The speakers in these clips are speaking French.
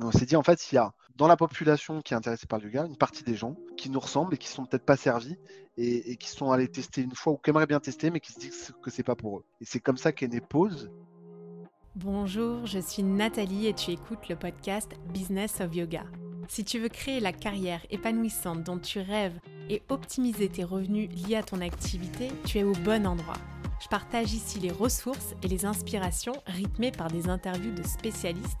on s'est dit, en fait, il y a dans la population qui est intéressée par le yoga, une partie des gens qui nous ressemblent et qui sont peut-être pas servis et, qui sont allés tester une fois ou qui aimeraient bien tester, mais qui se disent que c'est pas pour eux. Et c'est comme ça qu'est née Pause. Bonjour, je suis Nathalie et tu écoutes le podcast Business of Yoga. Si tu veux créer la carrière épanouissante dont tu rêves et optimiser tes revenus liés à ton activité, tu es au bon endroit. Je partage ici les ressources et les inspirations rythmées par des interviews de spécialistes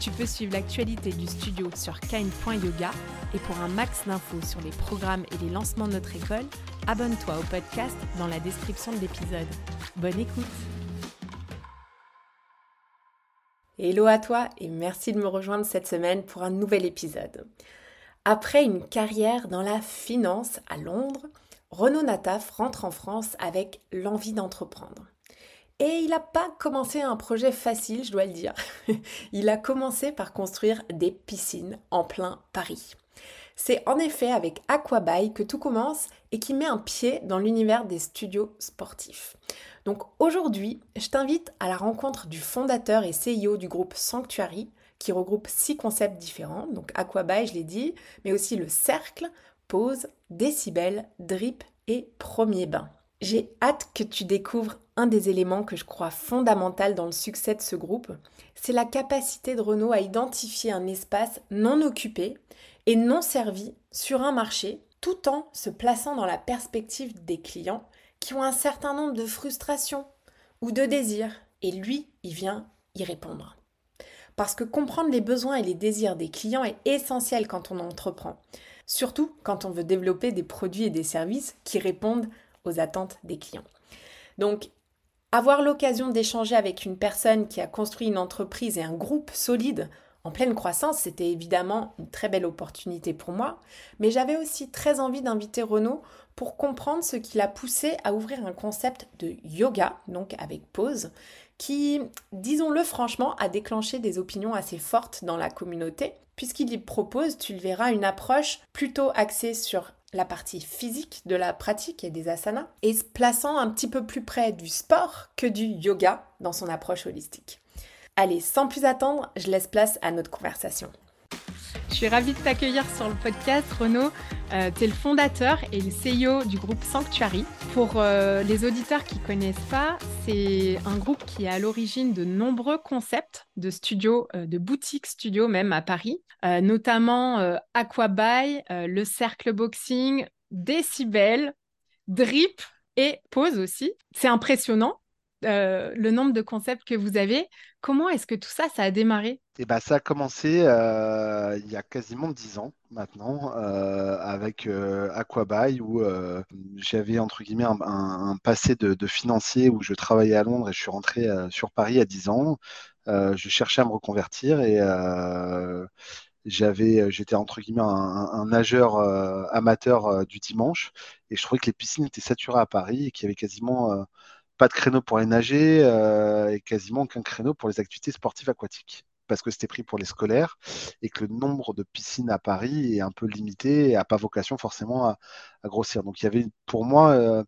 Tu peux suivre l'actualité du studio sur kind.yoga et pour un max d'infos sur les programmes et les lancements de notre école, abonne-toi au podcast dans la description de l'épisode. Bonne écoute Hello à toi et merci de me rejoindre cette semaine pour un nouvel épisode. Après une carrière dans la finance à Londres, Renaud Nataf rentre en France avec l'envie d'entreprendre. Et il n'a pas commencé un projet facile, je dois le dire. il a commencé par construire des piscines en plein Paris. C'est en effet avec Aquaby que tout commence et qui met un pied dans l'univers des studios sportifs. Donc aujourd'hui, je t'invite à la rencontre du fondateur et CEO du groupe Sanctuary, qui regroupe six concepts différents, donc Aquaby, je l'ai dit, mais aussi le cercle, pause, décibel, drip et premier bain. J'ai hâte que tu découvres un des éléments que je crois fondamental dans le succès de ce groupe. C'est la capacité de Renault à identifier un espace non occupé et non servi sur un marché tout en se plaçant dans la perspective des clients qui ont un certain nombre de frustrations ou de désirs et lui, il vient y répondre. Parce que comprendre les besoins et les désirs des clients est essentiel quand on entreprend, surtout quand on veut développer des produits et des services qui répondent aux attentes des clients. Donc, avoir l'occasion d'échanger avec une personne qui a construit une entreprise et un groupe solide en pleine croissance, c'était évidemment une très belle opportunité pour moi, mais j'avais aussi très envie d'inviter Renaud pour comprendre ce qui l'a poussé à ouvrir un concept de yoga, donc avec pause, qui, disons-le franchement, a déclenché des opinions assez fortes dans la communauté, puisqu'il y propose, tu le verras, une approche plutôt axée sur la partie physique de la pratique et des asanas, et se plaçant un petit peu plus près du sport que du yoga dans son approche holistique. Allez, sans plus attendre, je laisse place à notre conversation. Je suis ravie de t'accueillir sur le podcast, Renaud. Euh, tu es le fondateur et le CEO du groupe Sanctuary. Pour euh, les auditeurs qui ne connaissent pas, c'est un groupe qui est à l'origine de nombreux concepts de studios, euh, de boutiques studios même à Paris, notamment Aquaby, le Cercle Boxing, Decibel, Drip et Pause aussi. C'est impressionnant. Le nombre de concepts que vous avez. Comment est-ce que tout ça, ça a démarré? Eh ben, ça a commencé euh, il y a quasiment dix ans maintenant euh, avec euh, Aquabuy où j'avais entre guillemets un, passé de, financier où je travaillais à Londres et je suis rentré sur Paris à 10 ans. je cherchais à me reconvertir et j'avais, j'étais entre guillemets un, nageur amateur du dimanche et je trouvais que les piscines étaient saturées à Paris et qu'il y avait quasiment pas de créneau pour les nager et quasiment aucun créneau pour les activités sportives aquatiques parce que c'était pris pour les scolaires et que le nombre de piscines à Paris est un peu limité et n'a pas vocation forcément à, grossir. Donc il y avait pour moi, euh,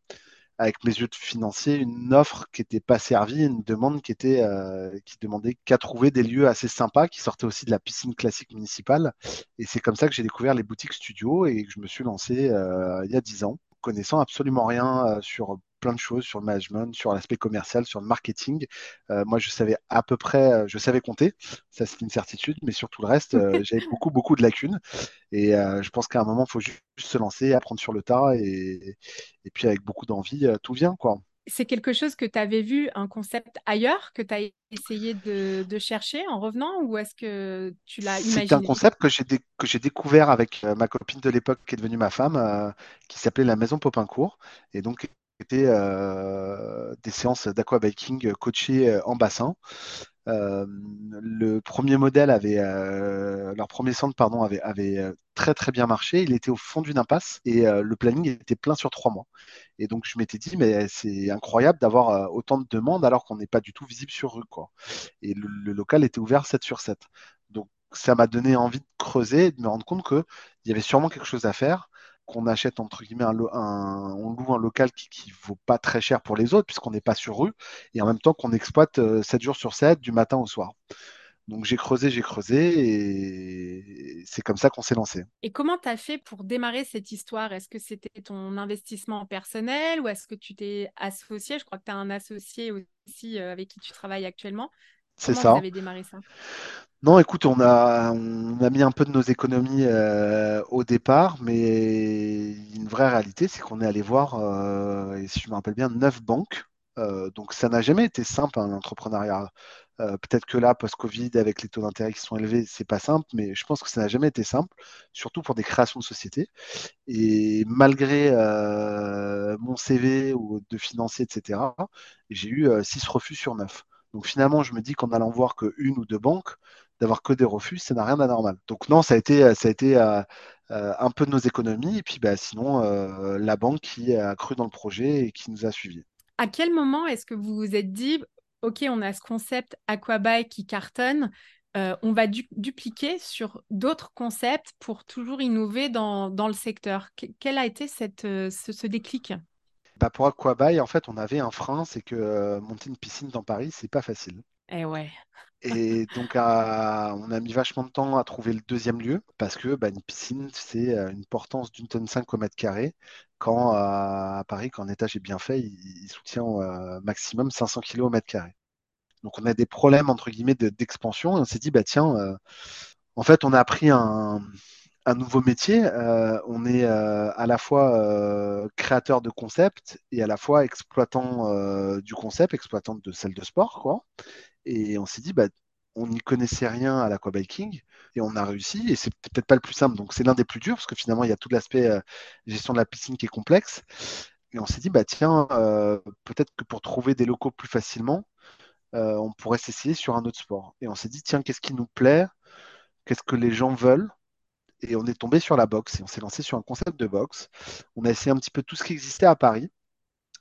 avec mes yeux de financier, une offre qui n'était pas servie, une demande qui était euh, qui demandait qu'à trouver des lieux assez sympas qui sortaient aussi de la piscine classique municipale. Et c'est comme ça que j'ai découvert les boutiques studio et que je me suis lancé euh, il y a dix ans connaissant absolument rien sur plein de choses sur le management, sur l'aspect commercial, sur le marketing. Euh, moi, je savais à peu près, euh, je savais compter, ça c'est une certitude, mais sur tout le reste, euh, j'avais beaucoup, beaucoup de lacunes. Et je pense qu'à un moment, il faut juste se lancer, apprendre sur le tas, et, et puis avec beaucoup d'envie, tout vient, quoi. C'est quelque chose que tu avais vu, un concept ailleurs, que tu as essayé de, chercher en revenant, ou est-ce que tu l'as imaginé C'est un concept que j'ai, découvert avec ma copine de l'époque, qui est devenue ma femme, qui s'appelait la Maison Popincourt. Et donc, c'était euh, des séances d'aquabiking coachées euh, en bassin. le premier modèle avait, leur premier centre pardon, avait, avait très très bien marché. Il était au fond d'une impasse et le planning était plein sur trois mois. Et donc je m'étais dit, mais c'est incroyable d'avoir autant de demandes alors qu'on n'est pas du tout visible sur rue. Quoi. Et le, le, local était ouvert 7 sur 7. Donc ça m'a donné envie de creuser et de me rendre compte qu'il y avait sûrement quelque chose à faire qu'on achète entre guillemets un, on loue un local qui, ne vaut pas très cher pour les autres puisqu'on n'est pas sur rue et en même temps qu'on exploite 7 jours sur 7 du matin au soir. Donc j'ai creusé, j'ai creusé et c'est comme ça qu'on s'est lancé. Et comment tu as fait pour démarrer cette histoire? Est-ce que c'était ton investissement personnel ou est-ce que tu t'es associé? Je crois que tu as un associé aussi euh, avec qui tu travailles actuellement. C'est ça. Vous avez démarré ça? Non, écoute, on a, on a mis un peu de nos économies euh, au départ, mais une vraie réalité, c'est qu'on est allé voir, euh, et si je me rappelle bien, neuf banques. Euh, donc ça n'a jamais été simple, hein, l'entrepreneuriat. Peut-être que là, post-Covid, avec les taux d'intérêt qui sont élevés, c'est pas simple, mais je pense que ça n'a jamais été simple, surtout pour des créations de sociétés. Et malgré mon CV ou de financier, etc., j'ai eu six refus sur neuf. Donc finalement, je me dis qu'en allant voir que une ou deux banques, d'avoir que des refus, ça n'a rien d'anormal. Donc non, ça a été, ça a été euh, euh, un peu de nos économies, et puis bah, sinon, euh, la banque qui a cru dans le projet et qui nous a suivis. À quel moment est-ce que vous vous êtes dit, OK, on a ce concept Aquabuy qui cartonne, on va dupliquer sur d'autres concepts pour toujours innover dans, dans le secteur. quel a été cette, ce, déclic? Bah pour Aquabuy, en fait, on avait un frein, c'est que monter une piscine dans Paris, c'est pas facile. Eh ouais. Et donc, on a mis vachement de temps à trouver le deuxième lieu parce que bah, une piscine, c'est euh, une portance d'une tonne cinq au mètre carré. Quand à Paris, quand un étage est bien fait, il, soutient euh, maximum 500 kg au mètre carré. Donc, on a des problèmes, entre guillemets, d'expansion. et on s'est dit, bah tiens, euh, en fait, on a appris un, nouveau métier. on est à la fois créateur de concept et à la fois exploitant du concept, exploitant de salle de sport, quoi. Et on s'est dit, bah, on n'y connaissait rien à l'aquabiking et on a réussi. Et c'est peut-être pas le plus simple, donc c'est l'un des plus durs parce que finalement, il y a tout l'aspect euh, gestion de la piscine qui est complexe. Et on s'est dit, bah, tiens, euh, peut-être que pour trouver des locaux plus facilement, euh, on pourrait s'essayer sur un autre sport. Et on s'est dit, tiens, qu'est-ce qui nous plaît? Qu'est-ce que les gens veulent? Et on est tombé sur la boxe et on s'est lancé sur un concept de boxe. On a essayé un petit peu tout ce qui existait à Paris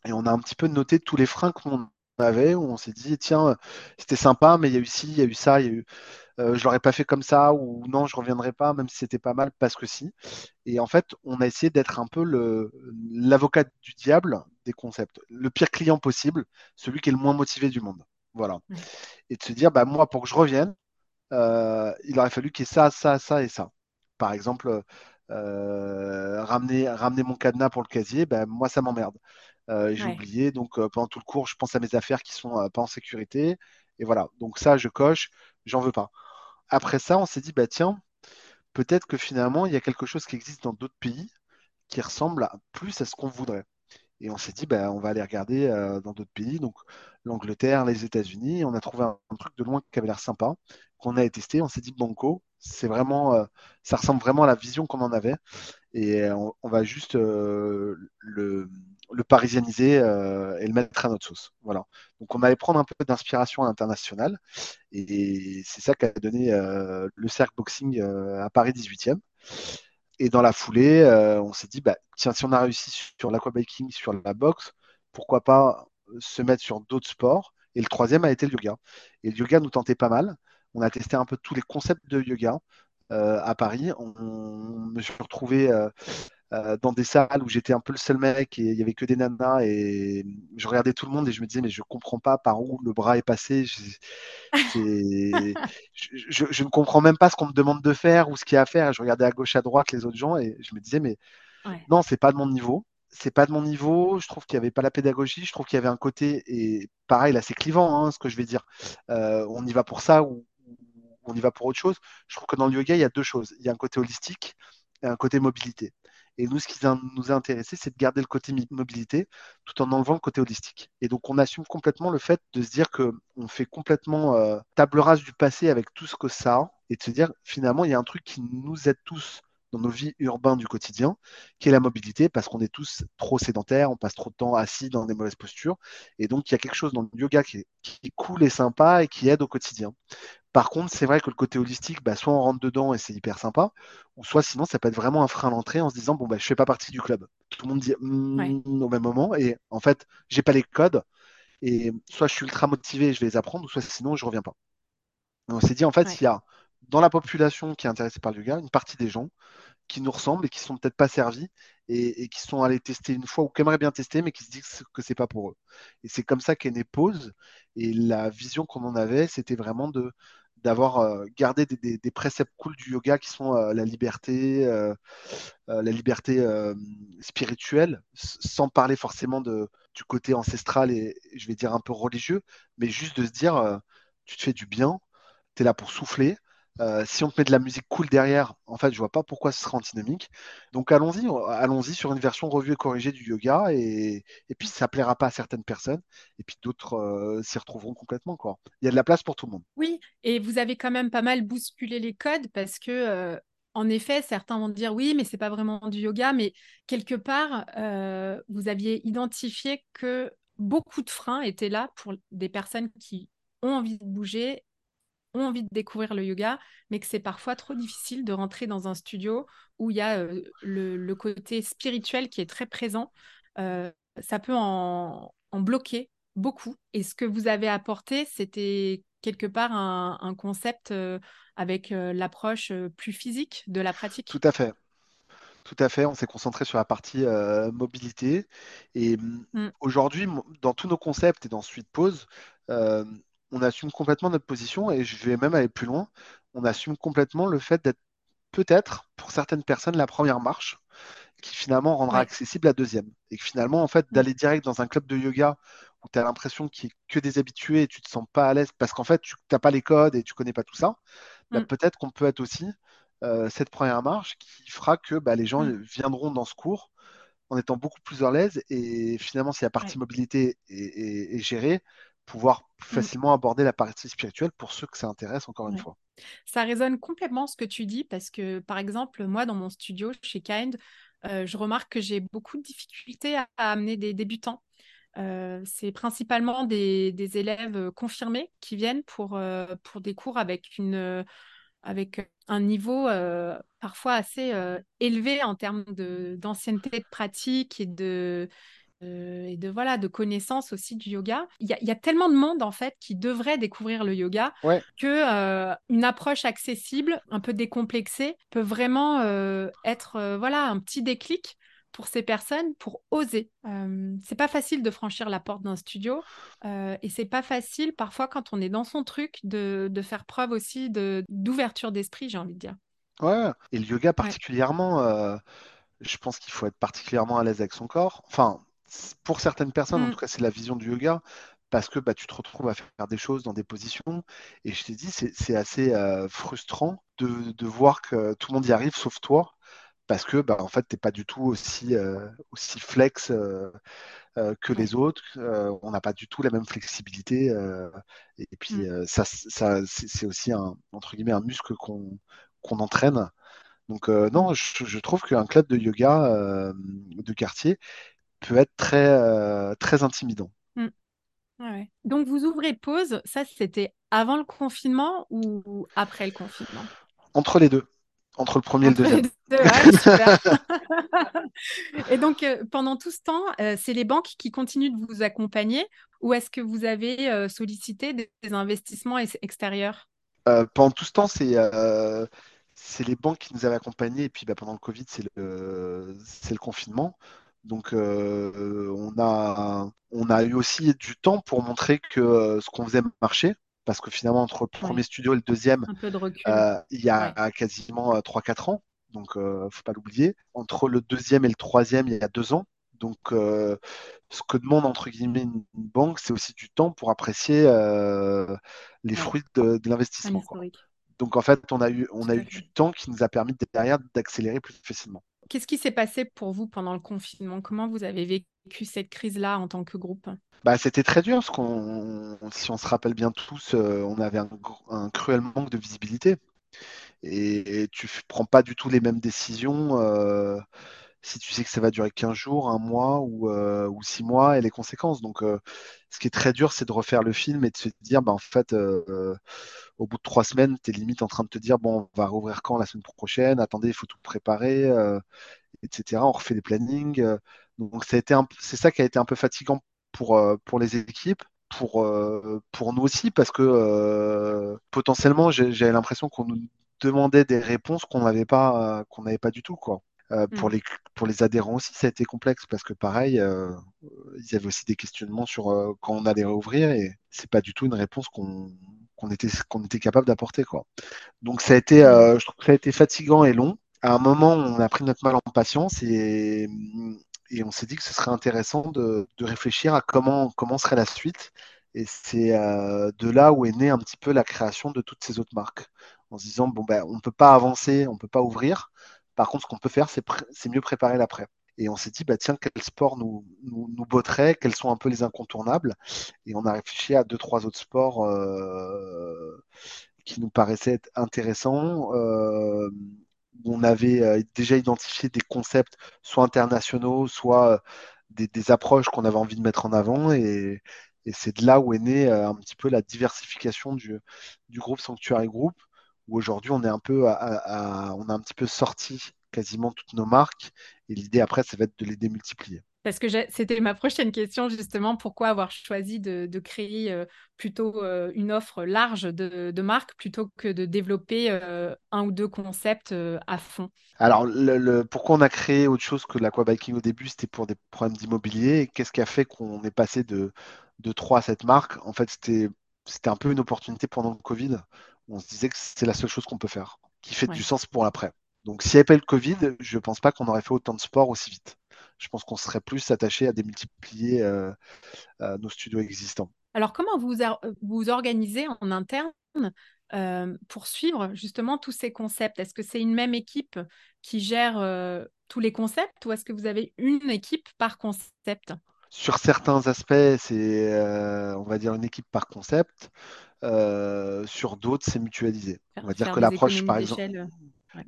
et on a un petit peu noté tous les freins qu'on avait où on s'est dit tiens c'était sympa mais il y a eu ci il y a eu ça il y a eu euh, je l'aurais pas fait comme ça ou non je reviendrai pas même si c'était pas mal parce que si. Et en fait on a essayé d'être un peu le l'avocat du diable des concepts le pire client possible celui qui est le moins motivé du monde. Voilà. Et de se dire bah moi pour que je revienne euh, il aurait fallu qu'il y ait ça ça ça et ça par exemple euh, ramener ramener mon cadenas pour le casier ben moi ça m'emmerde euh, j'ai oublié. Donc, euh, pendant tout le cours, je pense à mes affaires qui sont pas en sécurité. Et voilà. Donc, ça, je coche, j'en veux pas. Après ça, on s'est dit, bah tiens, peut-être que finalement, il y a quelque chose qui existe dans d'autres pays qui ressemble plus à ce qu'on voudrait. Et on s'est dit, bah, on va aller regarder dans d'autres pays, donc l'Angleterre, les États-Unis. On a trouvé un, truc de loin qui avait l'air sympa, qu'on a testé. On s'est dit, Banco, c'est vraiment, ça ressemble vraiment à la vision qu'on en avait. Et on, va juste le, parisianiser euh, et le mettre à notre sauce. Voilà. Donc on allait prendre un peu d'inspiration à l'international et c'est ça qui a donné euh, le cercle boxing euh, à Paris 18e. Et dans la foulée, on s'est dit, bah, tiens, si on a réussi sur l'aquabiking, sur la boxe, pourquoi pas se mettre sur d'autres sports? Et le troisième a été le yoga. Et le yoga nous tentait pas mal. On a testé un peu tous les concepts de yoga. à Paris. On, on, me suis retrouvé euh, dans des salles où j'étais un peu le seul mec et il y avait que des nanas et je regardais tout le monde et je me disais mais je comprends pas par où le bras est passé. Je, je, ne comprends même pas ce qu'on me demande de faire ou ce qu'il y a à faire. Je regardais à gauche à droite les autres gens et je me disais mais non c'est pas de mon niveau. C'est pas de mon niveau. Je trouve qu'il n'y avait pas la pédagogie. Je trouve qu'il y avait un côté et pareil là c'est clivant hein, ce que je vais dire. Euh, on y va pour ça ou on y va pour autre chose. Je trouve que dans le yoga il y a deux choses. Il y a un côté holistique et un côté mobilité. Et nous, ce qui nous a intéressé, c'est de garder le côté mobilité tout en enlevant le côté holistique. Et donc, on assume complètement le fait de se dire qu'on fait complètement euh, table rase du passé avec tout ce que ça a et de se dire finalement, il y a un truc qui nous aide tous dans nos vies urbaines du quotidien, qui est la mobilité, parce qu'on est tous trop sédentaires, on passe trop de temps assis dans des mauvaises postures. Et donc, il y a quelque chose dans le yoga qui qui est cool et sympa et qui aide au quotidien. Par contre, c'est vrai que le côté holistique, bah, soit on rentre dedans et c'est hyper sympa, ou soit sinon ça peut être vraiment un frein à l'entrée en se disant bon bah je fais pas partie du club. Tout le monde dit mm, au même moment et en fait j'ai pas les codes et soit je suis ultra motivé et je vais les apprendre, ou soit sinon je reviens pas. on s'est dit en fait il y a dans la population qui est intéressée par le yoga une partie des gens qui nous ressemblent et qui sont peut-être pas servis et, qui sont allés tester une fois ou qui aimeraient bien tester mais qui se disent que c'est pas pour eux. Et c'est comme ça qu'est née Pause et la vision qu'on en avait c'était vraiment de d'avoir euh, gardé des, préceptes cool du yoga qui sont euh, la liberté, euh, la liberté spirituelle, sans parler forcément de, du côté ancestral et, je vais dire un peu religieux, mais juste de se dire tu te fais du bien, tu es là pour souffler, euh, si on te met de la musique cool derrière, en fait, je vois pas pourquoi ce serait antinomique. Donc allons-y, allons-y sur une version revue et corrigée du yoga, et, puis ça plaira pas à certaines personnes, et puis d'autres euh, s'y retrouveront complètement. Quoi. Il y a de la place pour tout le monde. Oui, et vous avez quand même pas mal bousculé les codes parce que. Euh, en effet, certains vont dire oui, mais c'est pas vraiment du yoga, mais quelque part, vous aviez identifié que beaucoup de freins étaient là pour des personnes qui ont envie de bouger ont envie de découvrir le yoga, mais que c'est parfois trop difficile de rentrer dans un studio où il y a euh, le, côté spirituel qui est très présent. Euh, ça peut en, bloquer beaucoup. Et ce que vous avez apporté, c'était quelque part un, concept euh, avec l'approche plus physique de la pratique. Tout à fait. Tout à fait, on s'est concentré sur la partie mobilité. Et mmh. aujourd'hui, dans tous nos concepts et dans Suite Pause, on assume complètement notre position et je vais même aller plus loin. On assume complètement le fait d'être peut-être pour certaines personnes la première marche qui finalement rendra accessible la deuxième. Et que finalement, en fait, mm. d'aller direct dans un club de yoga où tu as l'impression qu'il n'y a que des habitués et tu te sens pas à l'aise parce qu'en fait, tu n'as pas les codes et tu connais pas tout ça, bah, mm. peut-être qu'on peut être aussi euh, cette première marche qui fera que bah, les gens mm. viendront dans ce cours en étant beaucoup plus à l'aise et finalement, si la partie mobilité est gérée, pouvoir plus mm. facilement aborder la partie spirituelle pour ceux que ça intéresse, encore une fois. Ça résonne complètement ce que tu dis parce que, par exemple, moi, dans mon studio chez Kind, euh, je remarque que j'ai beaucoup de difficultés à, amener des débutants. Euh, c'est principalement des, élèves confirmés qui viennent pour, euh, pour des cours avec, une, avec un niveau parfois assez élevé en termes d'ancienneté de pratique et de, euh, et de voilà de connaissances aussi du yoga. Il y, a tellement de monde en fait qui devrait découvrir le yoga que euh, une approche accessible, un peu décomplexée, peut vraiment euh, être voilà un petit déclic pour ces personnes pour oser. c'est pas facile de franchir la porte d'un studio et c'est pas facile parfois quand on est dans son truc de, de faire preuve aussi de d'ouverture d'esprit, j'ai envie de dire. Ouais, et le yoga particulièrement, je pense qu'il faut être particulièrement à l'aise avec son corps. Enfin, pour certaines personnes, en mm. tout cas, c'est la vision du yoga, parce que bah, tu te retrouves à faire des choses dans des positions. Et je t'ai dit, c'est assez euh, frustrant de, voir que tout le monde y arrive sauf toi, parce que bah, en fait, tu n'es pas du tout aussi, euh, aussi flex euh, que les autres. on n'a pas du tout la même flexibilité. et, puis, mm. ça, ça c'est aussi un, entre guillemets, un muscle qu'on entraîne. Donc non, je, je trouve qu'un club de yoga de quartier peut être très, euh, très intimidant. Mm. Donc vous ouvrez pause, ça c'était avant le confinement ou après le confinement? Entre les deux. Entre le premier et le deuxième. et donc, euh, pendant tout ce temps, euh, c'est les banques qui continuent de vous accompagner ou est-ce que vous avez sollicité des, investissements extérieurs? Pendant tout ce temps, c'est c'est les banques qui nous avaient accompagnés. Et puis bah, pendant le Covid, c'est le, le confinement. Donc, euh, on, a, on a eu aussi du temps pour montrer que euh, ce qu'on faisait marchait. Parce que finalement, entre le premier studio et le deuxième, euh, il y a quasiment 3-4 ans. Donc, il ne faut pas l'oublier. Entre le deuxième et le troisième, il y a deux ans. Donc, ce que demande entre guillemets une banque, c'est aussi du temps pour apprécier les fruits de, l'investissement. Donc, en fait, on a eu, on a eu du temps qui nous a permis derrière d'accélérer plus facilement. Qu'est-ce qui s'est passé pour vous pendant le confinement? Comment vous avez vécu cette crise-là en tant que groupe? Bah, C'était très dur, parce qu'on, si on se rappelle bien tous, euh, on avait un, cruel manque de visibilité. et, tu tu prends pas du tout les mêmes décisions si tu sais que ça va durer 15 jours, un mois ou, ou 6 mois et les conséquences. Donc, ce qui est très dur, c'est de refaire le film et de se dire, bah, en fait, au bout de trois semaines, tu es limite en train de te dire, bon, on va rouvrir quand la semaine prochaine, attendez, il faut tout préparer, etc. On refait les plannings. donc, c'est ça qui a été un peu fatigant pour, les équipes pour, euh, nous aussi, parce que euh, potentiellement, j'avais l'impression qu'on nous demandait des réponses qu'on n'avait pas, qu'on n'avait pas du tout. Quoi. Euh, pour, mm. les, pour les adhérents aussi, ça a été complexe parce que pareil, ils avaient aussi des questionnements sur quand on allait réouvrir et c'est pas du tout une réponse qu'on était, qu'on était capable d'apporter. Quoi. Donc ça a été, mm. je trouve que ça a été fatigant et long. À un moment, on a pris notre mal en patience et, et on s'est dit que ce serait intéressant de, réfléchir à comment, comment serait la suite. Et c'est euh, de là où est née un petit peu la création de toutes ces autres marques. En se disant, bon, ben, on ne peut pas avancer, on ne peut pas ouvrir. Par contre, ce qu'on peut faire, c'est, mieux préparer l'après. Et on s'est dit, bah, tiens, quel sport nous, nous, botterait, quels sont un peu les incontournables? Et on a réfléchi à deux, trois autres sports euh, qui nous paraissaient intéressants. Euh, on avait euh, déjà identifié des concepts soit internationaux, soit des, approches qu'on avait envie de mettre en avant. Et, c'est de là où est née un petit peu la diversification du, groupe Sanctuary Group, où aujourd'hui on est un peu on a un petit peu sorti quasiment toutes nos marques. Et l'idée après, ça va être de les démultiplier. Parce que c'était ma prochaine question, justement, pourquoi avoir choisi de, créer euh, plutôt euh, une offre large de, marques plutôt que de développer euh, un ou deux concepts à fond? Alors, le, pourquoi on a créé autre chose que l'aquabiking au début, c'était pour des problèmes d'immobilier. Qu'est-ce qui a fait qu'on est passé de, de 3 à cette marque En fait, c'était un peu une opportunité pendant le Covid. On se disait que c'est la seule chose qu'on peut faire, qui fait du sens pour l'après. Donc, s'il n'y avait pas eu le Covid, je ne pense pas qu'on aurait fait autant de sport aussi vite je pense qu'on serait plus attaché à démultiplier euh, euh, nos studios existants. Alors, comment vous vous organisez en interne euh, pour suivre justement tous ces concepts? Est-ce que c'est une même équipe qui gère tous les concepts ou est-ce que vous avez une équipe par concept? Sur certains aspects, c'est, on va dire, une équipe par concept. sur d'autres, c'est mutualisé. On va dire que l'approche, par exemple.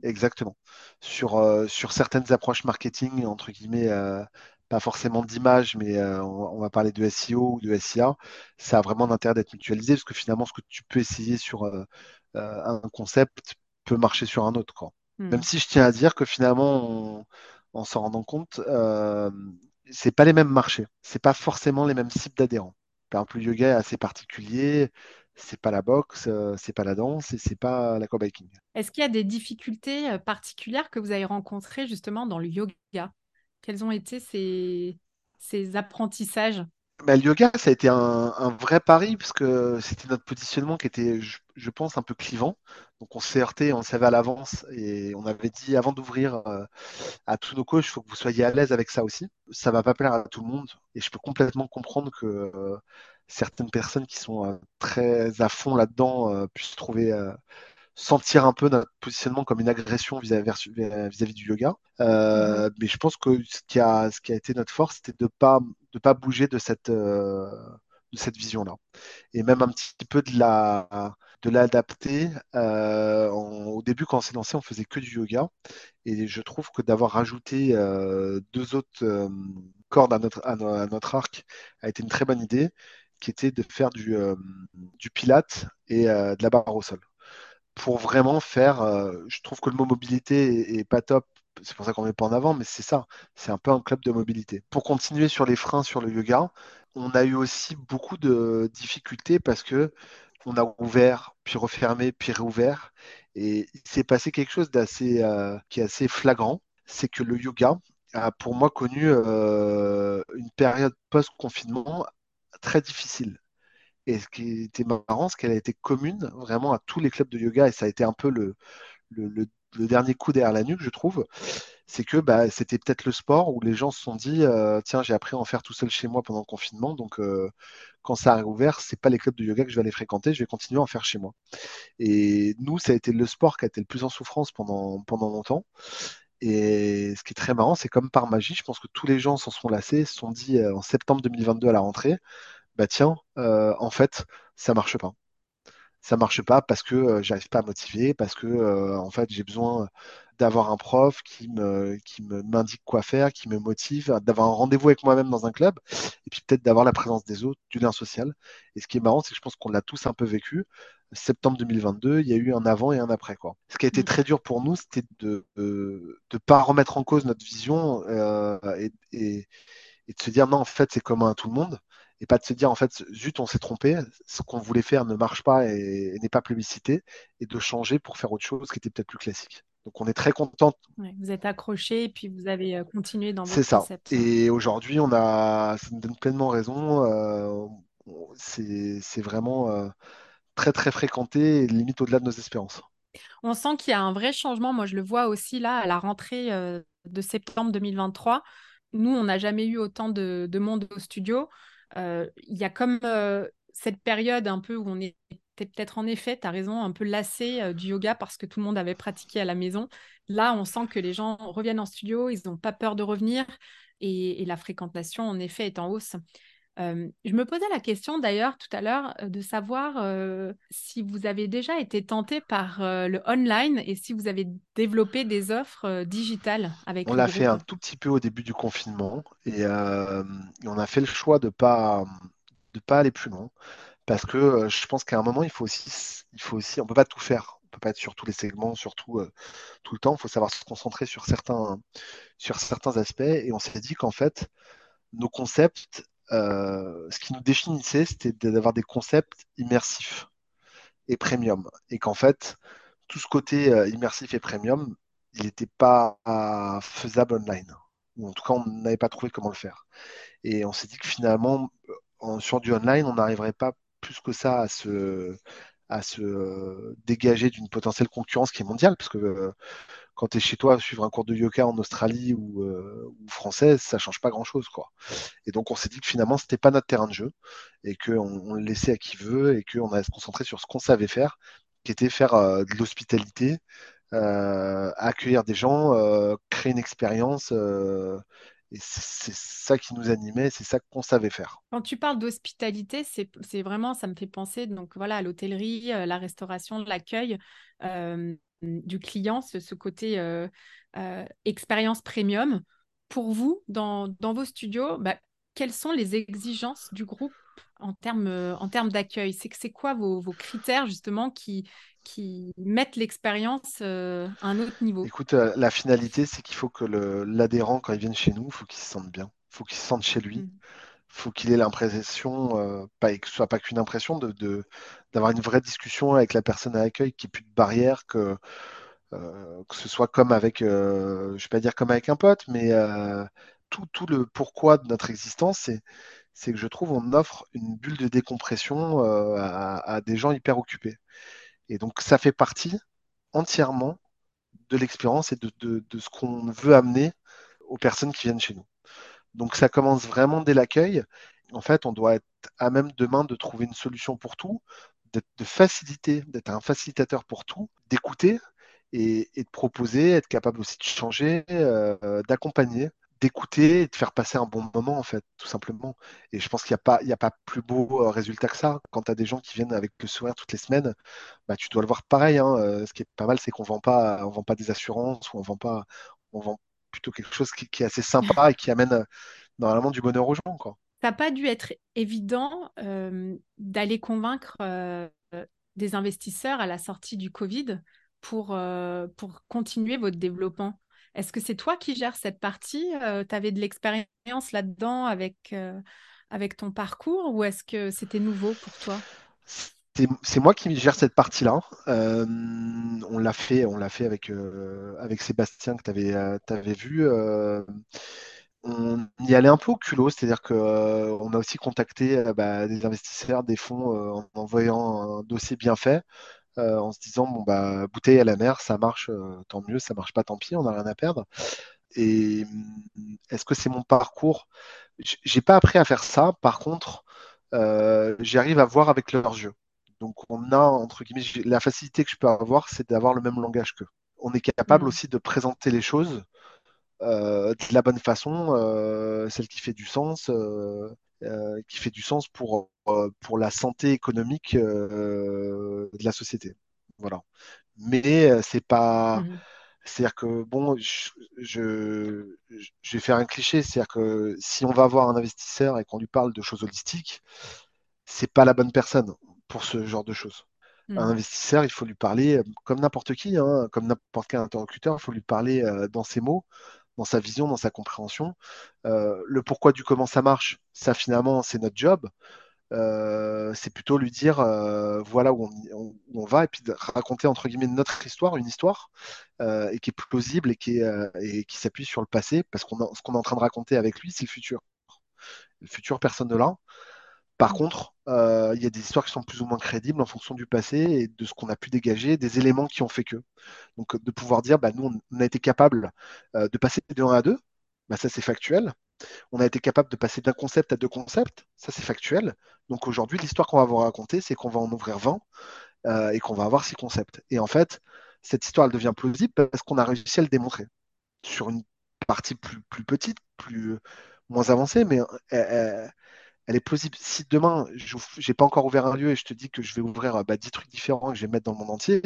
Exactement. Sur, euh, sur certaines approches marketing, entre guillemets, euh, pas forcément d'image, mais euh, on, va parler de SEO ou de SIA, ça a vraiment l'intérêt d'être mutualisé parce que finalement, ce que tu peux essayer sur un concept peut marcher sur un autre. Quoi. Même hmm. si je tiens à dire que finalement, en s'en rendant compte, c'est pas les mêmes marchés, c'est pas forcément les mêmes cibles d'adhérents. Par exemple, le yoga est assez particulier c'est pas la boxe, euh, c'est pas la danse et c'est pas l'aquabiking. Est-ce qu'il y a des difficultés euh, particulières que vous avez rencontrées justement dans le yoga? Quels ont été ces apprentissages? Bah, le yoga, ça a été un, vrai pari parce que c'était notre positionnement qui était, je, pense, un peu clivant. Donc on s'est heurté, on savait à l'avance et on avait dit avant d'ouvrir euh, à tous nos coachs, il faut que vous soyez à l'aise avec ça aussi. Ça va pas plaire à tout le monde et je peux complètement comprendre que certaines personnes qui sont euh, très à fond là-dedans euh, puissent trouver euh, sentir un peu notre positionnement comme une agression vis-à-vis du yoga. Mm-hmm. Mais je pense que ce qui a, ce qui a été notre force, c'était de ne pas, de pas bouger de cette, de cette vision-là. Et même un petit peu de la de l'adapter. au début, quand on s'est lancé, on faisait que du yoga. Et je trouve que d'avoir rajouté deux autres cordes à notre, à, notre arc a été une très bonne idée qui était de faire du, euh, du pilate et euh, de la barre au sol. Pour vraiment faire, euh, je trouve que le mot mobilité est, pas top, c'est pour ça qu'on ne met pas en avant, mais c'est ça, c'est un peu un club de mobilité. Pour continuer sur les freins sur le yoga, on a eu aussi beaucoup de difficultés parce que on a ouvert, puis refermé, puis réouvert, et il s'est passé quelque chose d'assez, qui est assez flagrant, c'est que le yoga a pour moi connu une période post-confinement très difficile. Et ce qui était marrant, c'est qu'elle a été commune vraiment à tous les clubs de yoga et ça a été un peu le, le, dernier coup derrière la nuque, je trouve. C'est que bah, c'était peut-être le sport où les gens se sont dit euh, tiens, j'ai appris à en faire tout seul chez moi pendant le confinement, donc euh, quand ça a réouvert, c'est pas les clubs de yoga que je vais aller fréquenter, je vais continuer à en faire chez moi. Et nous, ça a été le sport qui a été le plus en souffrance pendant, pendant longtemps. Et ce qui est très marrant, c'est comme par magie, je pense que tous les gens s'en sont lassés, se sont dit euh, en septembre 2022 à la rentrée, bah tiens, en fait, ça marche pas. Ça marche pas parce que j'arrive pas à motiver, parce que en fait j'ai besoin d'avoir un prof qui me qui me m'indique quoi faire, qui me motive, d'avoir un rendez-vous avec moi-même dans un club, et puis peut-être d'avoir la présence des autres, du lien social. Et ce qui est marrant, c'est que je pense qu'on l'a tous un peu vécu. Septembre 2022, il y a eu un avant et un après. Quoi. Ce qui a été mm. très dur pour nous, c'était de ne pas remettre en cause notre vision euh, et, et, et, de se dire non, en fait, c'est commun à tout le monde. Et pas de se dire en fait, zut, on s'est trompé, ce qu'on voulait faire ne marche pas et, et n'est pas plébiscité, et de changer pour faire autre chose qui était peut-être plus classique. Donc on est très content. vous êtes accroché et puis vous avez euh, continué dans votre C'est ça. Et aujourd'hui, on a, ça me donne pleinement raison. Euh, c'est vraiment euh, très très fréquenté et limite au-delà de nos espérances. On sent qu'il y a un vrai changement. Moi, je le vois aussi là à la rentrée de septembre 2023. Nous, on n'a jamais eu autant de, de, monde au studio. Il y a comme cette période un peu où on est peut-être en effet, tu as raison, un peu lassé euh, du yoga parce que tout le monde avait pratiqué à la maison. Là, on sent que les gens reviennent en studio, ils n'ont pas peur de revenir et, la fréquentation, en effet, est en hausse. Euh, je me posais la question d'ailleurs tout à l'heure de savoir si vous avez déjà été tenté par le online et si vous avez développé des offres digitales avec On l'a fait un tout petit peu au début du confinement et, on a fait le choix de ne pas, de pas aller plus loin parce que je pense qu'à un moment, il faut aussi, il faut aussi, on peut pas tout faire, on peut pas être sur tous les segments, surtout euh, tout le temps. Il faut savoir se concentrer sur certains, sur certains aspects. Et on s'est dit qu'en fait, nos concepts, euh, ce qui nous définissait, c'était d'avoir des concepts immersifs et premium, et qu'en fait, tout ce côté immersif et premium, il n'était pas faisable online, ou en tout cas, on n'avait pas trouvé comment le faire. Et on s'est dit que finalement, sur du online, on n'arriverait pas plus que ça à se, à se euh, dégager d'une potentielle concurrence qui est mondiale, parce que euh, quand tu es chez toi, suivre un cours de yoga en Australie ou, euh, ou française, ça change pas grand-chose. quoi. Et donc on s'est dit que finalement, c'était pas notre terrain de jeu, et qu'on on le laissait à qui veut, et qu'on allait se concentrer sur ce qu'on savait faire, qui était faire de l'hospitalité, accueillir des gens, créer une expérience et c'est ça qui nous animait, c'est ça qu'on savait faire. Quand tu parles d'hospitalité, c'est vraiment, ça me fait penser donc voilà à l'hôtellerie, euh, la restauration, l'accueil euh, du client, ce, côté euh, expérience premium. Pour vous, dans, dans vos studios, bah, quelles sont les exigences du groupe en termes en termes d'accueil? C'est c'est quoi vos, vos, critères justement qui, qui mettent l'expérience euh, à un autre niveau? Écoute, la finalité, c'est qu'il faut que l'adhérent, quand il vient chez nous, il faut qu'il se sente bien. Il faut qu'il se sente chez lui. Il mm. Faut qu'il ait l'impression, euh, que ce soit pas qu'une impression, d'avoir de, d'avoir une vraie discussion avec la personne à l'accueil, qu'il n'y ait plus de barrière, que, que ce soit comme avec, je ne vais pas dire comme avec un pote, mais tout, tout, le pourquoi de notre existence, c'est que je trouve on offre une bulle de décompression à, à, des gens hyper occupés. Et donc, ça fait partie entièrement de l'expérience et de, ce qu'on veut amener aux personnes qui viennent chez nous. Donc, ça commence vraiment dès l'accueil. En fait, on doit être à même demain de trouver une solution pour tout, de faciliter, d'être un facilitateur pour tout, d'écouter et, de proposer, être capable aussi de changer, euh, d'accompagner d'écouter et de faire passer un bon moment, en fait, tout simplement. Et je pense qu'il n'y a, pas, a pas plus beau euh, résultat que ça. Quand tu as des gens qui viennent avec le sourire toutes les semaines, bah, tu dois le voir pareil. Hein. Euh, ce qui est pas mal, c'est qu'on on vend pas des assurances ou on vend pas, plutôt quelque chose qui, est assez sympa et qui amène euh, normalement du bonheur aux gens. Quoi. Ça n'a pas dû être évident d'aller convaincre des investisseurs à la sortie du Covid pour, pour continuer votre développement est-ce que c'est toi qui gères cette partie euh, Tu avais de l'expérience là-dedans avec, euh, avec ton parcours ou est-ce que c'était nouveau pour toi? C'est moi qui gère cette partie-là. Euh, on l'a fait, on l'a fait avec, avec Sébastien que tu avais, vu. on y allait un peu au culot, c'est-à-dire qu'on a aussi contacté bah, des investisseurs, des fonds en envoyant un dossier bien fait. Euh, en se disant bon bah bouteille à la mer, ça marche, euh, tant mieux, ça marche pas, tant pis, on n'a rien à perdre. Et mm, est-ce que c'est mon parcours? J'ai pas appris à faire ça. Par contre, euh, j'arrive à voir avec leurs yeux. Donc on a entre guillemets la facilité que je peux avoir, c'est d'avoir le même langage qu'eux. On est capable mmh. aussi de présenter les choses de la bonne façon, celle qui fait du sens, qui fait du sens pour pour la santé économique de la société. Voilà. Mais c'est pas. Mmh. C'est-à-dire que, bon, je, je, vais faire un cliché, c'est-à-dire que si on va voir un investisseur et qu'on lui parle de choses holistiques, c'est pas la bonne personne pour ce genre de choses. Un mmh. investisseur, il faut lui parler comme n'importe qui, hein, comme n'importe quel interlocuteur, il faut lui parler dans ses mots, dans sa vision, dans sa compréhension. Euh, le pourquoi du comment ça marche, ça finalement, c'est notre job. Euh, c'est plutôt lui dire euh, voilà où on, va et puis raconter entre guillemets notre histoire, une histoire et qui est plausible et qui, et qui s'appuie sur le passé parce qu'on ce qu'on est en train de raconter avec lui, c'est le futur. Le futur, personne ne l'a. Par contre, il y a des histoires qui sont plus ou moins crédibles en fonction du passé et de ce qu'on a pu dégager, des éléments qui ont fait que. Donc, de pouvoir dire, bah, nous, on a été capable de passer de 1 à 2, bah, ça c'est factuel. On a été capable de passer d'un concept à deux concepts, ça c'est factuel. Donc aujourd'hui, l'histoire qu'on va vous raconter, c'est qu'on va en ouvrir 20 et qu'on va avoir six concepts. Et en fait, cette histoire, elle devient plausible parce qu'on a réussi à le démontrer sur une partie plus, plus petite, plus moins avancée, mais elle est plausible. Si demain, je n'ai pas encore ouvert un lieu et je te dis que je vais ouvrir bah, 10 trucs différents que je vais mettre dans le monde entier,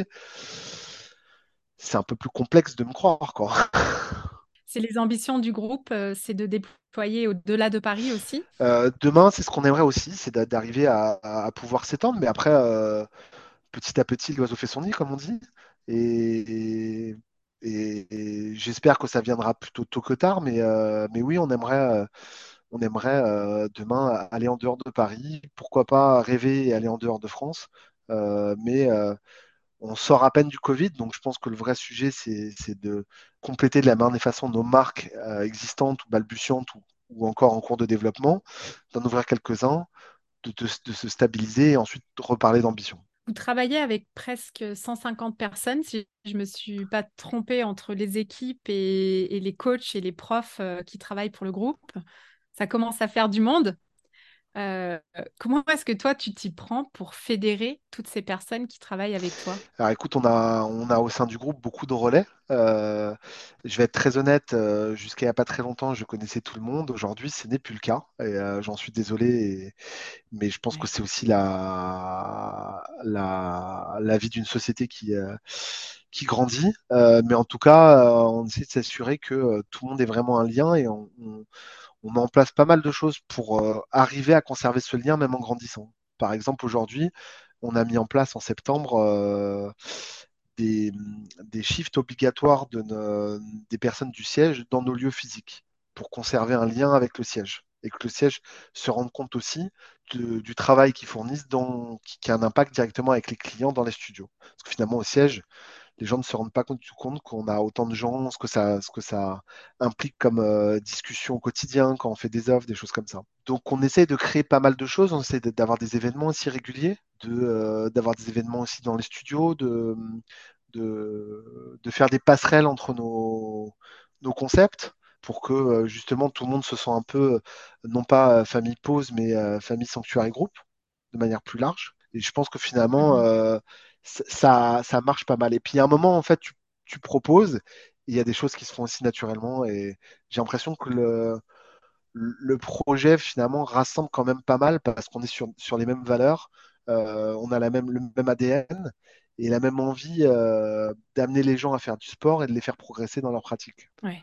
c'est un peu plus complexe de me croire. Quoi. C'est les ambitions du groupe, euh, c'est de déployer au-delà de Paris aussi? Euh, Demain, c'est ce qu'on aimerait aussi, c'est d'arriver à, pouvoir s'étendre. Mais après, euh, petit à petit, l'oiseau fait son nid, comme on dit. Et, j'espère que ça viendra plutôt tôt que tard. Mais, mais oui, on aimerait on aimerait euh, demain aller en dehors de Paris, pourquoi pas rêver et aller en dehors de France, euh, mais euh, on sort à peine du Covid, donc je pense que le vrai sujet, c'est de compléter de la meilleure des façons nos marques existantes ou balbutiantes ou, encore en cours de développement, d'en ouvrir quelques-uns, de, se stabiliser et ensuite reparler d'ambition. Vous travaillez avec presque 150 personnes, si je ne me suis pas trompée, entre les équipes et, et les coachs et les profs qui travaillent pour le groupe ça commence à faire du monde. Euh, comment est-ce que toi, tu t'y prends pour fédérer toutes ces personnes qui travaillent avec toi? Alors écoute, on a, on a au sein du groupe beaucoup de relais. Euh, je vais être très honnête, euh, jusqu'à il n'y a pas très longtemps, je connaissais tout le monde. Aujourd'hui, ce n'est plus le cas. Et j'en suis désolé. Mais je pense que c'est aussi la, la, la vie d'une société qui, qui grandit. mais en tout cas, on essaie de s'assurer que tout le monde est vraiment un lien et on on met en place pas mal de choses pour euh, arriver à conserver ce lien même en grandissant. Par exemple, aujourd'hui, on a mis en place en septembre euh, des, shifts obligatoires de des personnes du siège dans nos lieux physiques pour conserver un lien avec le siège et que le siège se rende compte aussi du travail qu'ils fournissent, qui, a un impact directement avec les clients dans les studios. Parce que finalement, au siège, les gens ne se rendent pas compte, compte qu'on a autant de gens, ce que ça, ce que ça implique comme euh, discussion au quotidien quand on fait des offres, des choses comme ça. Donc on essaie de créer pas mal de choses, on essaie d'avoir des événements aussi réguliers, euh, d'avoir des événements aussi dans les studios, de, de, de faire des passerelles entre nos, nos concepts pour que euh, justement tout le monde se sent un peu, non pas famille pause, mais famille sanctuaire et groupe, de manière plus large. Et je pense que finalement, mmh ça, ça marche pas mal. Et puis, à un moment, en fait, tu, tu proposes, il y a des choses qui se font aussi naturellement. Et j'ai l'impression que le, le projet, finalement, rassemble quand même pas mal parce qu'on est sur, sur les mêmes valeurs, euh, on a la même, le même ADN et la même envie euh, d'amener les gens à faire du sport et de les faire progresser dans leur pratique. Ouais.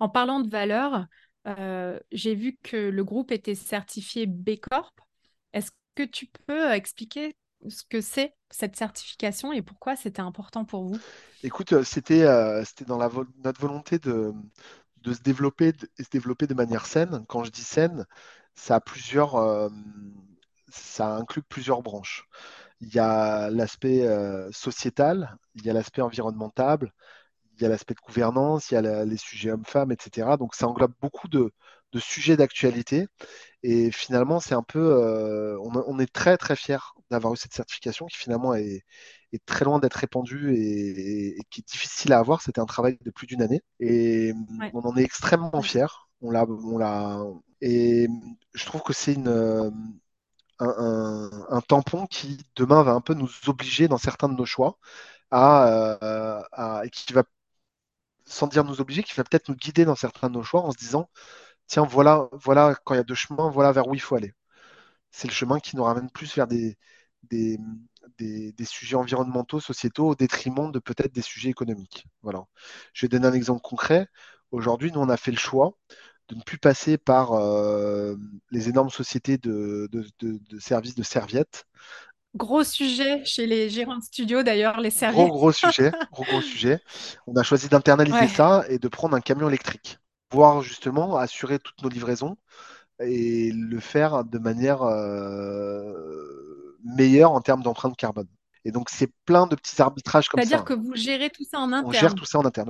En parlant de valeurs, euh, j'ai vu que le groupe était certifié B Corp. Est-ce que tu peux expliquer ce que c'est cette certification et pourquoi c'était important pour vous? Écoute, euh, c'était euh, c'était dans notre volonté de, de se développer de, se développer de manière saine. Quand je dis saine, ça a plusieurs euh, ça inclut plusieurs branches. Il y a l'aspect sociétal, il y a l'aspect environnemental, il y a l'aspect de gouvernance, il y a les sujets hommes-femmes, etc. Donc ça englobe beaucoup de, de sujets d'actualité. Et finalement, c'est un peu, euh, on, est très très fiers d'avoir eu cette certification qui finalement est, très loin d'être répandue et, qui est difficile à avoir. C'était un travail de plus d'une année et on en est extrêmement fiers. On l'a, on l'a, et je trouve que c'est une un, tampon qui demain va un peu nous obliger dans certains de nos choix à, euh, à qui va sans dire nous obliger, qui va peut-être nous guider dans certains de nos choix en se disant tiens, voilà, voilà, quand il y a deux chemins, voilà vers où il faut aller. c'est le chemin qui nous ramène plus vers des, des, des, sujets environnementaux, sociétaux, au détriment de peut-être des sujets économiques. Voilà. Je vais donner un exemple concret. Aujourd'hui, nous, on a fait le choix de ne plus passer par euh, les énormes sociétés de, de, services de serviettes. Gros sujet chez les gérants de studio d'ailleurs, les serviettes. Gros, gros sujet, gros, gros sujet. On a choisi d'internaliser ça et de prendre un camion électrique. Pouvoir justement assurer toutes nos livraisons et le faire de manière euh, meilleure en termes d'empreinte carbone. Et donc, c'est plein de petits arbitrages comme ça. C'est-à-dire que vous gérez tout ça en interne. On gère tout ça en interne.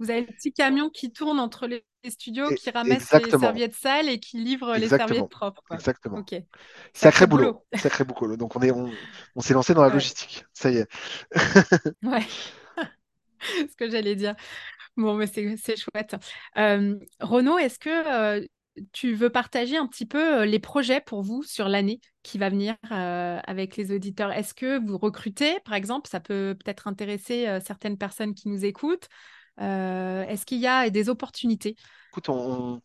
Vous avez le petit camion qui tourne entre les studios, qui ramasse les serviettes sales et qui livre les serviettes propres. Exactement. Sacré, boulot. Sacré boulot. Donc on est, on, s'est lancé dans la logistique. Ça y est. ouais. Ce que j'allais dire. Bon, mais c'est chouette. Euh, Renaud, est-ce que euh, tu veux partager un petit peu euh, les projets pour vous sur l'année qui va venir avec les auditeurs? Est-ce que vous recrutez, par exemple? Ça peut peut-être intéresser certaines personnes qui nous écoutent. Est-ce qu'il y a des opportunités? Écoute, on,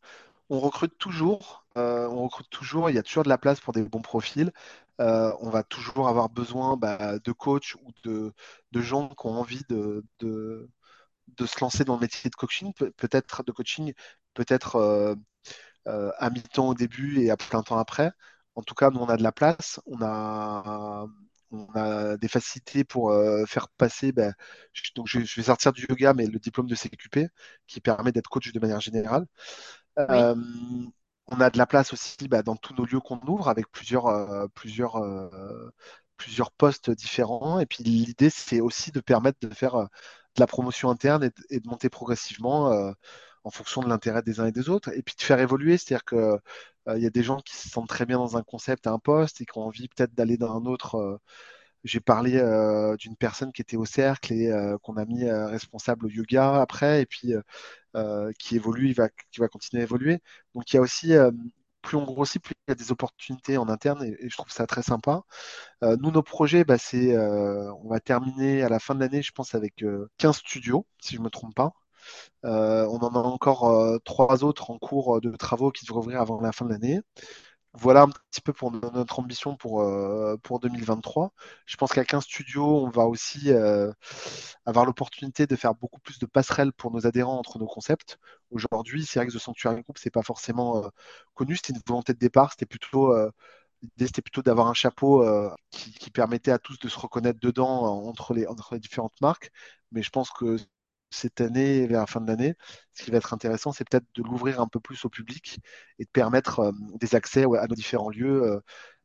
recrute toujours. On recrute toujours. Il y a toujours de la place pour des bons profils. On va toujours avoir besoin bah, de coachs ou de, gens qui ont envie de, se lancer dans le métier de coaching, peut-être de coaching, peut-être à mi-temps au début et à plein temps après. En tout cas, nous, on a de la place. On a on a des facilités pour euh, faire passer. Ben, je, donc je, vais sortir du yoga, mais le diplôme de CQP qui permet d'être coach de manière générale. Euh, on a de la place aussi ben, dans tous nos lieux qu'on ouvre avec plusieurs, euh, plusieurs, plusieurs postes différents. Et puis l'idée, c'est aussi de permettre de faire de la promotion interne et de, monter progressivement en fonction de l'intérêt des uns et des autres, et puis de faire évoluer, c'est-à-dire que il y a des gens qui se sentent très bien dans un concept, à un poste, et qui ont envie peut-être d'aller dans un autre. J'ai parlé d'une personne qui était au cercle et qu'on a mis responsable au yoga après, et puis qui évolue, il va, qui va continuer à évoluer. Donc il y a aussi plus on grossit, plus il y a des opportunités en interne et, je trouve ça très sympa. nous, nos projets, bah, c'est, on va terminer à la fin de l'année, je pense, avec 15 studios, si je ne me trompe pas. Euh, on en a encore euh, trois autres en cours euh, de travaux qui devraient ouvrir avant la fin de l'année. Voilà un petit peu pour notre ambition pour, pour 2023. Je pense qu'à 15 studios, on va aussi avoir l'opportunité de faire beaucoup plus de passerelles pour nos adhérents entre nos concepts. Aujourd'hui, c'est vrai que The Sanctuary Group, c'est pas forcément connu, c'était une volonté de départ, c'était plutôt L'idée, c'était plutôt d'avoir un chapeau qui, permettait à tous de se reconnaître dedans entre, les, entre les différentes marques. Mais je pense que cette année, vers la fin de l'année, ce qui va être intéressant, c'est peut-être de l'ouvrir un peu plus au public et de permettre euh, des accès à nos différents lieux euh,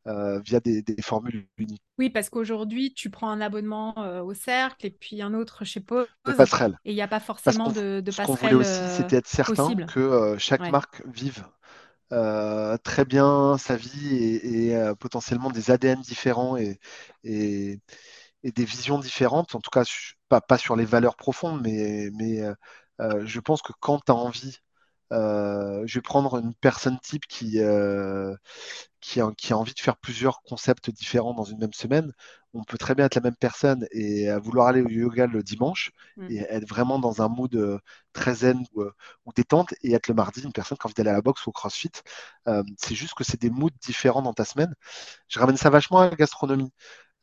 euh, via des, formules uniques. Oui, parce qu'aujourd'hui, tu prends un abonnement au cercle et puis un autre chez Pause. De passerelle. Et il n'y a pas forcément de, de Ce qu'on voulait aussi, c'était être certain que chaque marque vive très bien sa vie et, potentiellement des ADN différents et, et, et des visions différentes, en tout cas pas, pas sur les valeurs profondes, mais, mais euh, euh, je pense que quand tu as envie, euh, je vais prendre une personne type qui, qui, a, qui, a, envie de faire plusieurs concepts différents dans une même semaine. On peut très bien être la même personne et vouloir aller au yoga le dimanche et être vraiment dans un mood très zen ou, ou, détente et être le mardi une personne qui a envie d'aller à la boxe ou au crossfit. c'est juste que c'est des moods différents dans ta semaine. Je ramène ça vachement à la gastronomie.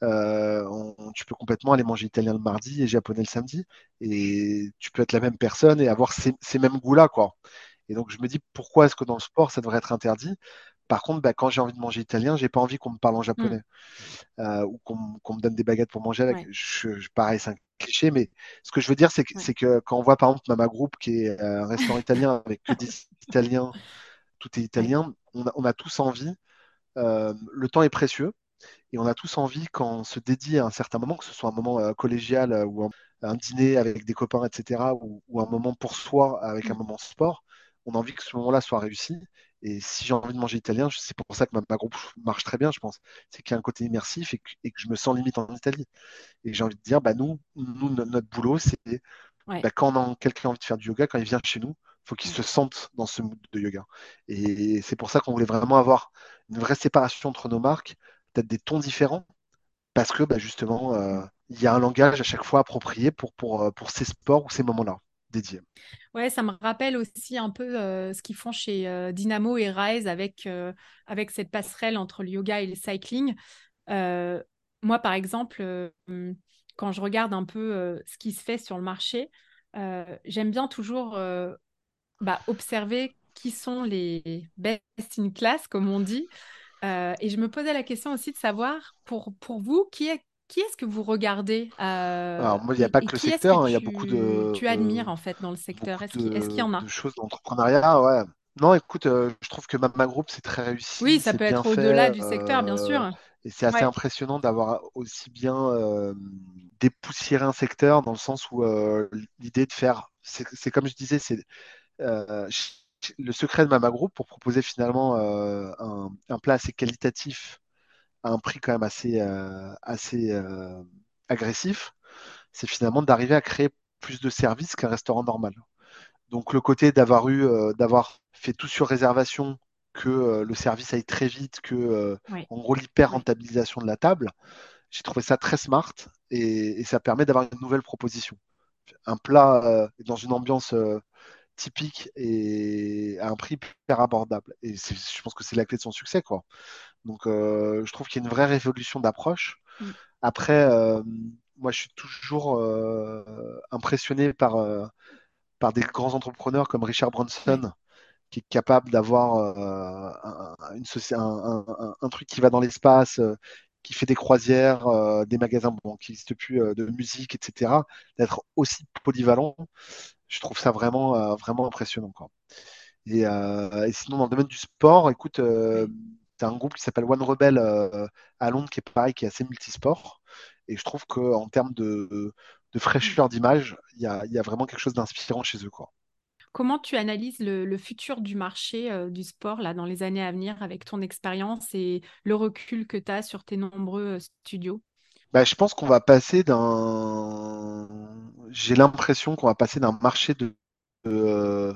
Euh, tu peux complètement aller manger italien le mardi et japonais le samedi. Et tu peux être la même personne et avoir ces, mêmes goûts-là, quoi. Et donc, je me dis, pourquoi est-ce que dans le sport, ça devrait être interdit? Par contre, bah, quand j'ai envie de manger italien, j'ai pas envie qu'on me parle en japonais mm. euh, ou qu'on me donne des baguettes pour manger avec. Je, pareil, c'est un cliché, mais ce que je veux dire, c'est que, que, quand on voit par exemple Mama Group, qui est euh, un restaurant italien avec que des Italiens, tout est italien, on a, on a tous envie. le temps est précieux. Et on a tous envie, quand on se dédie à un certain moment, que ce soit un moment euh, collégial euh, ou un, dîner avec des copains, etc., ou, un moment pour soi avec un mm. moment sport, on a envie que ce moment-là soit réussi. Et si j'ai envie de manger italien, c'est pour ça que ma, groupe marche très bien, je pense. C'est qu'il y a un côté immersif et que, je me sens limite en Italie. Et j'ai envie de dire, bah, nous, nous notre boulot, c'est bah, quand quelqu'un a envie de faire du yoga, quand il vient chez nous, il faut qu'il se sente dans ce mood de yoga. Et c'est pour ça qu'on voulait vraiment avoir une vraie séparation entre nos marques, peut-être des tons différents, parce que bah, justement, euh, il y a un langage à chaque fois approprié euh, pour ces sports ou ces moments-là. dédié. Ouais, ça me rappelle aussi un peu ce qu'ils font chez Dynamo et Rise avec, avec cette passerelle entre le yoga et le cycling. moi, par exemple, quand je regarde un peu ce qui se fait sur le marché, j'aime bien toujours bah, observer qui sont les best in class, comme on dit. Et je me posais la question aussi de savoir, pour, pour vous, qui est qui est-ce que vous regardez Alors, moi, il n'y a pas que le secteur, hein, il y a beaucoup de. Tu admires en fait dans le secteur? Est-ce qu'il y en a? De choses d'entrepreneuriat, ouais. Non, écoute, je trouve que Mama Group, c'est très réussi. Oui, ça peut être au-delà du secteur, bien sûr. Et c'est assez impressionnant d'avoir aussi bien dépoussiéré un secteur dans le sens où l'idée de faire. C'est comme je disais, c'est le secret de Mama Group pour proposer finalement un, un, plat assez qualitatif à un prix quand même assez, euh, assez euh, agressif, c'est finalement d'arriver à créer plus de services qu'un restaurant normal. Donc le côté d'avoir eu, euh, d'avoir fait tout sur réservation, que le service aille très vite, que en gros l'hyper rentabilisation de la table, j'ai trouvé ça très smart et, ça permet d'avoir une nouvelle proposition. Un plat dans une ambiance typique et à un prix hyper abordable. Et je pense que c'est la clé de son succès, quoi. Donc, euh, je trouve qu'il y a une vraie révolution d'approche. Mm. Après, euh, moi, je suis toujours euh, impressionné par, par des grands entrepreneurs comme Richard Branson, qui est capable d'avoir un, un, un, truc qui va dans l'espace, qui fait des croisières, des magasins bon, qui n'existent plus, de musique, etc., d'être aussi polyvalent. Je trouve ça vraiment, vraiment impressionnant. Quoi. Et, sinon, dans le domaine du sport, écoute, un groupe qui s'appelle One Rebel euh, à Londres qui est pareil, qui est assez multisport. Et je trouve qu'en termes de, fraîcheur d'image, il y a, vraiment quelque chose d'inspirant chez eux. Quoi. Comment tu analyses le, futur du marché euh, du sport là, dans les années à venir avec ton expérience et le recul que tu as sur tes nombreux euh, studios? Bah, Je pense qu'on va passer d'un. J'ai l'impression qu'on va passer d'un marché de, de,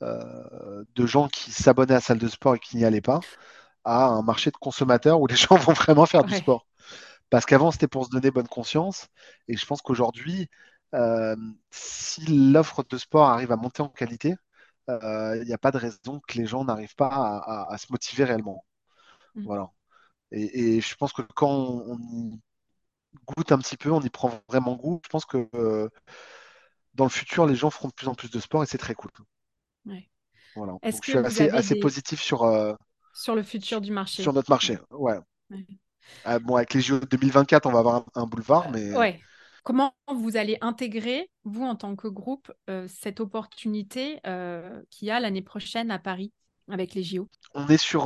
de gens qui s'abonnaient à la salle de sport et qui n'y allaient pas à un marché de consommateurs où les gens vont vraiment faire du sport. Parce qu'avant, c'était pour se donner bonne conscience. Et je pense qu'aujourd'hui, euh, si l'offre de sport arrive à monter en qualité, il euh, n'y a pas de raison que les gens n'arrivent pas à, se motiver réellement. Mm. Voilà. Et, je pense que quand on, y goûte un petit peu, on y prend vraiment goût, je pense que euh, dans le futur, les gens feront de plus en plus de sport et c'est très cool. Voilà. Donc, je suis assez, assez positif sur, sur le futur du marché? Sur notre marché, ouais. Bon, avec les JO 2024, on va avoir un, boulevard, euh, mais. Ouais. Comment vous allez intégrer, vous en tant que groupe, euh, cette opportunité euh, qu'il y a l'année prochaine à Paris avec les JO On est sur,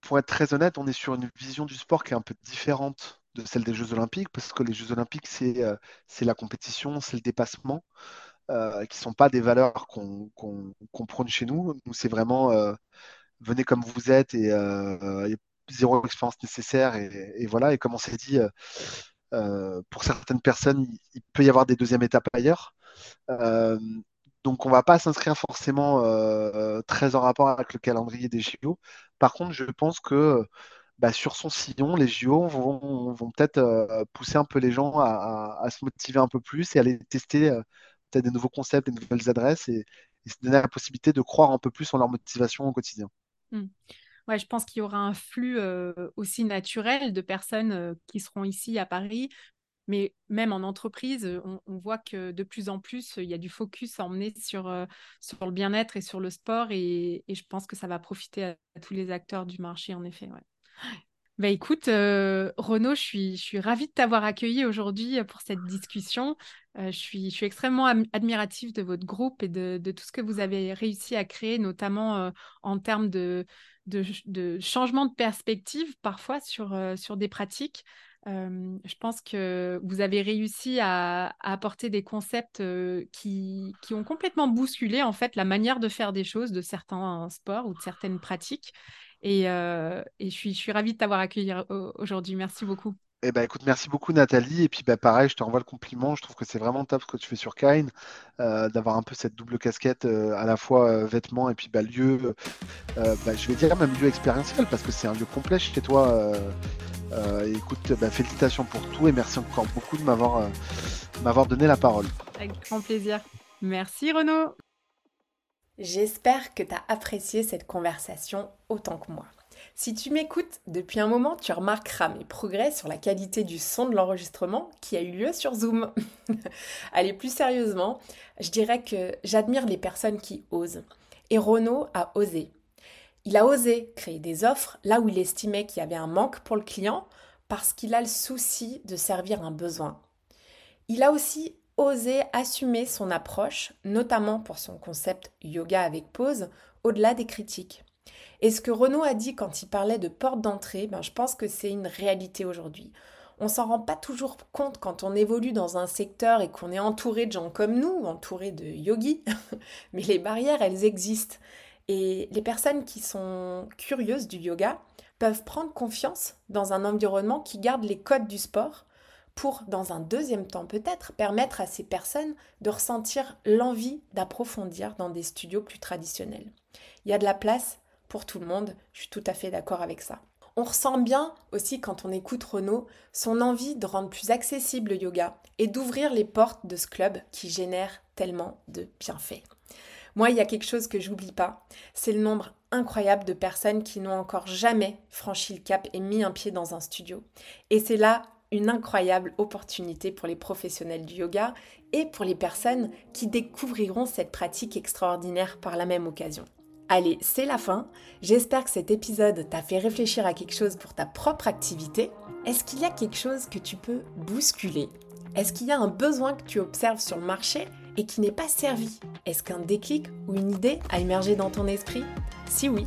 pour être très honnête, on est sur une vision du sport qui est un peu différente de celle des Jeux Olympiques, parce que les Jeux Olympiques, c'est la compétition, c'est le dépassement, qui ne sont pas des valeurs qu'on prône chez nous. Nous, c'est vraiment venez comme vous êtes et euh, zéro expérience nécessaire. Et, voilà, et comme on s'est dit, euh, euh, pour certaines personnes, il, peut y avoir des deuxièmes étapes ailleurs. donc on ne va pas s'inscrire forcément très en rapport avec le calendrier des JO. Par contre, je pense que bah, sur son sillon, les JO vont, peut-être pousser un peu les gens à, se motiver un peu plus et aller tester peut-être des nouveaux concepts, des nouvelles adresses et, se donner la possibilité de croire un peu plus en leur motivation au quotidien. Mmh. Ouais, je pense qu'il y aura un flux aussi naturel de personnes qui seront ici à Paris. Mais même en entreprise, on, voit que de plus en plus, il y a du focus à emmener sur, sur le bien-être et sur le sport. Et, je pense que ça va profiter à, tous les acteurs du marché, en effet. Bah écoute, Renaud, je suis, je suis ravie de t'avoir accueilli aujourd'hui pour cette discussion. je, suis, je suis extrêmement admirative de votre groupe et de, de, tout ce que vous avez réussi à créer, notamment en termes de, de, changement de perspective parfois sur, sur des pratiques. je pense que vous avez réussi à, apporter des concepts qui, qui, ont complètement bousculé en fait la manière de faire des choses de certains sports ou de certaines pratiques. Et, euh, et je, suis, je suis ravie de t'avoir accueilli euh, aujourd'hui. Merci beaucoup. Eh ben, écoute, merci beaucoup Nathalie. Et puis bah, pareil, je te renvoie le compliment. Je trouve que c'est vraiment top ce que tu fais sur Kine, euh, d'avoir un peu cette double casquette, à la fois vêtements et puis bah, lieu, bah, je vais dire même lieu expérientiel, parce que c'est un lieu complet chez toi. écoute, bah, félicitations pour tout et merci encore beaucoup de m'avoir m'avoir donné la parole. Avec grand plaisir. Merci Renaud. J'espère que tu as apprécié cette conversation autant que moi. Si tu m'écoutes depuis un moment, tu remarqueras mes progrès sur la qualité du son de l'enregistrement qui a eu lieu sur Zoom. Allez, plus sérieusement, je dirais que j'admire les personnes qui osent. Et Renaud a osé. Il a osé créer des offres là où il estimait qu'il y avait un manque pour le client parce qu'il a le souci de servir un besoin. Il a aussi osé assumer son approche, notamment pour son concept yoga avec pause, au-delà des critiques. Et ce que Renaud a dit quand il parlait de porte d'entrée, ben, je pense que c'est une réalité aujourd'hui. On s'en rend pas toujours compte quand on évolue dans un secteur et qu'on est entouré de gens comme nous, entouré de yogis, mais les barrières, elles existent. Et les personnes qui sont curieuses du yoga peuvent prendre confiance dans un environnement qui garde les codes du sport pour, dans un deuxième temps peut-être, permettre à ces personnes de ressentir l'envie d'approfondir dans des studios plus traditionnels. Il y a de la place tout le monde, je suis tout à fait d'accord avec ça. On ressent bien aussi quand on écoute Renaud son envie de rendre plus accessible le yoga et d'ouvrir les portes de ce club qui génère tellement de bienfaits. Moi, il y a quelque chose que j'oublie pas, c'est le nombre incroyable de personnes qui n'ont encore jamais franchi le cap et mis un pied dans un studio. Et c'est là une incroyable opportunité pour les professionnels du yoga et pour les personnes qui découvriront cette pratique extraordinaire par la même occasion. Allez, c'est la fin. J'espère que cet épisode t'a fait réfléchir à quelque chose pour ta propre activité. Est-ce qu'il y a quelque chose que tu peux bousculer? Est-ce qu'il y a un besoin que tu observes sur le marché et qui n'est pas servi? Est-ce qu'un déclic ou une idée a émergé dans ton esprit? Si oui,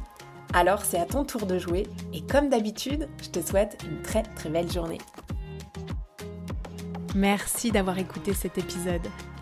alors c'est à ton tour de jouer et comme d'habitude, je te souhaite une très très belle journée. Merci d'avoir écouté cet épisode.